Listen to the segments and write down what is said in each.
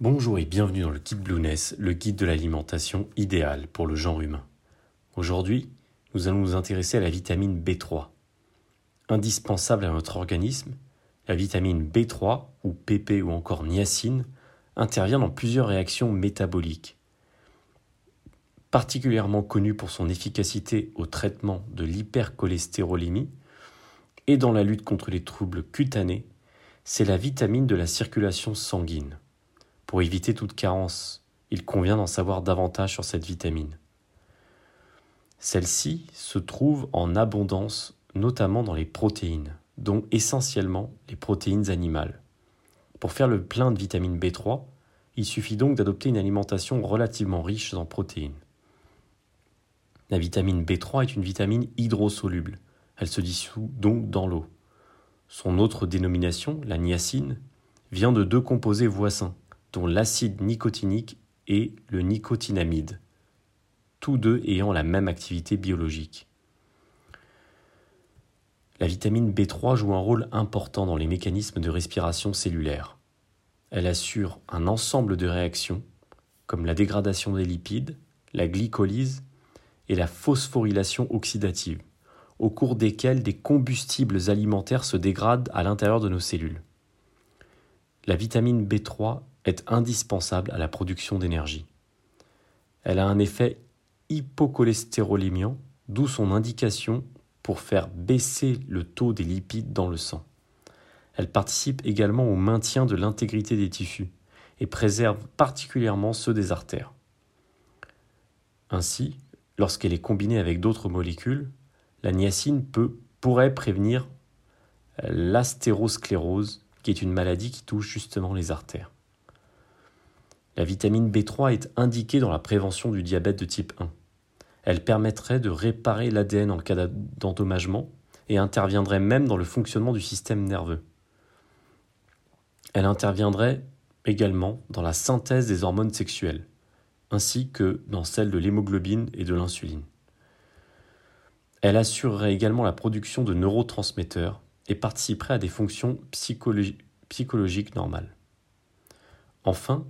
Bonjour et bienvenue dans le Guide Blueness, le guide de l'alimentation idéale pour le genre humain. Aujourd'hui, nous allons nous intéresser à la vitamine B3. Indispensable à notre organisme, la vitamine B3, ou PP ou encore niacine, intervient dans plusieurs réactions métaboliques. Particulièrement connue pour son efficacité au traitement de l'hypercholestérolémie et dans la lutte contre les troubles cutanés, c'est la vitamine de la circulation sanguine. Pour éviter toute carence, il convient d'en savoir davantage sur cette vitamine. Celle-ci se trouve en abondance notamment dans les protéines, dont essentiellement les protéines animales. Pour faire le plein de vitamine B3, il suffit donc d'adopter une alimentation relativement riche en protéines. La vitamine B3 est une vitamine hydrosoluble. Elle se dissout donc dans l'eau. Son autre dénomination, la niacine, vient de deux composés voisins, l'acide nicotinique et le nicotinamide, tous deux ayant la même activité biologique. La vitamine B3 joue un rôle important dans les mécanismes de respiration cellulaire. Elle assure un ensemble de réactions, comme la dégradation des lipides, la glycolyse et la phosphorylation oxydative, au cours desquelles des combustibles alimentaires se dégradent à l'intérieur de nos cellules. La vitamine B3 est indispensable à la production d'énergie. Elle a un effet hypocholestérolémiant, d'où son indication pour faire baisser le taux des lipides dans le sang. Elle participe également au maintien de l'intégrité des tissus et préserve particulièrement ceux des artères. Ainsi, lorsqu'elle est combinée avec d'autres molécules, la niacine peut, pourrait prévenir l'astérosclérose, qui est une maladie qui touche justement les artères. La vitamine B3 est indiquée dans la prévention du diabète de type 1. Elle permettrait de réparer l'ADN en cas d'endommagement et interviendrait même dans le fonctionnement du système nerveux. Elle interviendrait également dans la synthèse des hormones sexuelles, ainsi que dans celle de l'hémoglobine et de l'insuline. Elle assurerait également la production de neurotransmetteurs et participerait à des fonctions psychologiques normales. Enfin,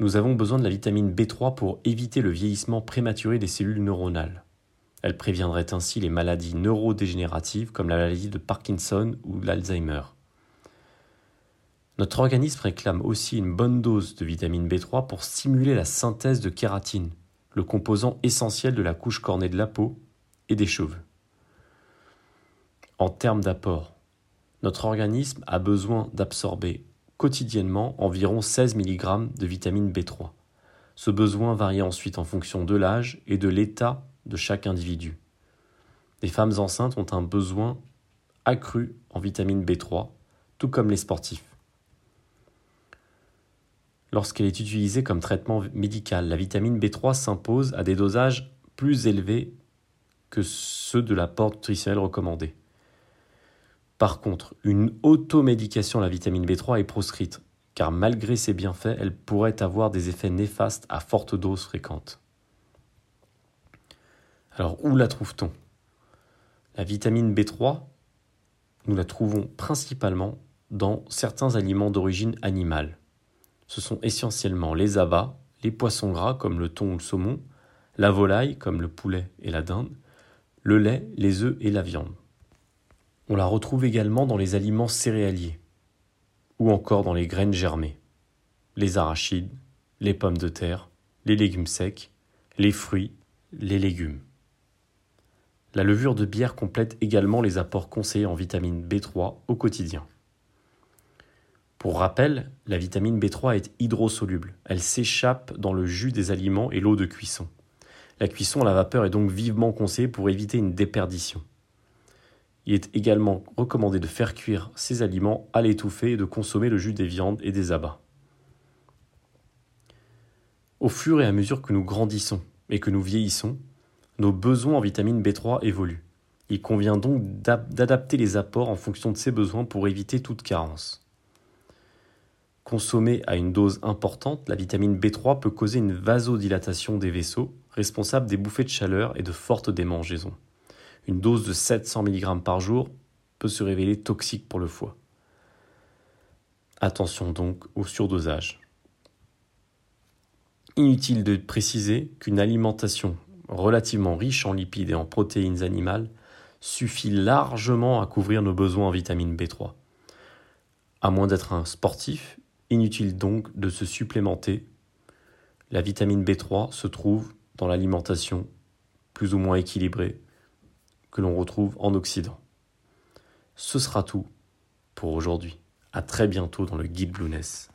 nous avons besoin de la vitamine B3 pour éviter le vieillissement prématuré des cellules neuronales. Elle préviendrait ainsi les maladies neurodégénératives comme la maladie de Parkinson ou l'Alzheimer. Notre organisme réclame aussi une bonne dose de vitamine B3 pour stimuler la synthèse de kératine, le composant essentiel de la couche cornée de la peau et des cheveux. En termes d'apport, notre organisme a besoin d'absorber quotidiennement environ 16 mg de vitamine B3. Ce besoin varie ensuite en fonction de l'âge et de l'état de chaque individu. Les femmes enceintes ont un besoin accru en vitamine B3, tout comme les sportifs. Lorsqu'elle est utilisée comme traitement médical, la vitamine B3 s'impose à des dosages plus élevés que ceux de l'apport nutritionnel recommandé. Par contre, une automédication à la vitamine B3 est proscrite, car malgré ses bienfaits, elle pourrait avoir des effets néfastes à forte dose fréquente. Alors, où la trouve-t-on? La vitamine B3, nous la trouvons principalement dans certains aliments d'origine animale. Ce sont essentiellement les abats, les poissons gras comme le thon ou le saumon, la volaille comme le poulet et la dinde, le lait, les œufs et la viande. On la retrouve également dans les aliments céréaliers, ou encore dans les graines germées, les arachides, les pommes de terre, les légumes secs, les fruits, les légumes. La levure de bière complète également les apports conseillés en vitamine B3 au quotidien. Pour rappel, la vitamine B3 est hydrosoluble. Elle s'échappe dans le jus des aliments et l'eau de cuisson. La cuisson à la vapeur est donc vivement conseillée pour éviter une déperdition. Il est également recommandé de faire cuire ces aliments à l'étouffer et de consommer le jus des viandes et des abats. Au fur et à mesure que nous grandissons et que nous vieillissons, nos besoins en vitamine B3 évoluent. Il convient donc d'adapter les apports en fonction de ces besoins pour éviter toute carence. Consommée à une dose importante, la vitamine B3 peut causer une vasodilatation des vaisseaux, responsable des bouffées de chaleur et de fortes démangeaisons une dose de 700 mg par jour peut se révéler toxique pour le foie. Attention donc au surdosage. Inutile de préciser qu'une alimentation relativement riche en lipides et en protéines animales suffit largement à couvrir nos besoins en vitamine B3. À moins d'être un sportif, inutile donc de se supplémenter. La vitamine B3 se trouve dans l'alimentation plus ou moins équilibrée que l'on retrouve en Occident. Ce sera tout pour aujourd'hui. À très bientôt dans le guide Blueness.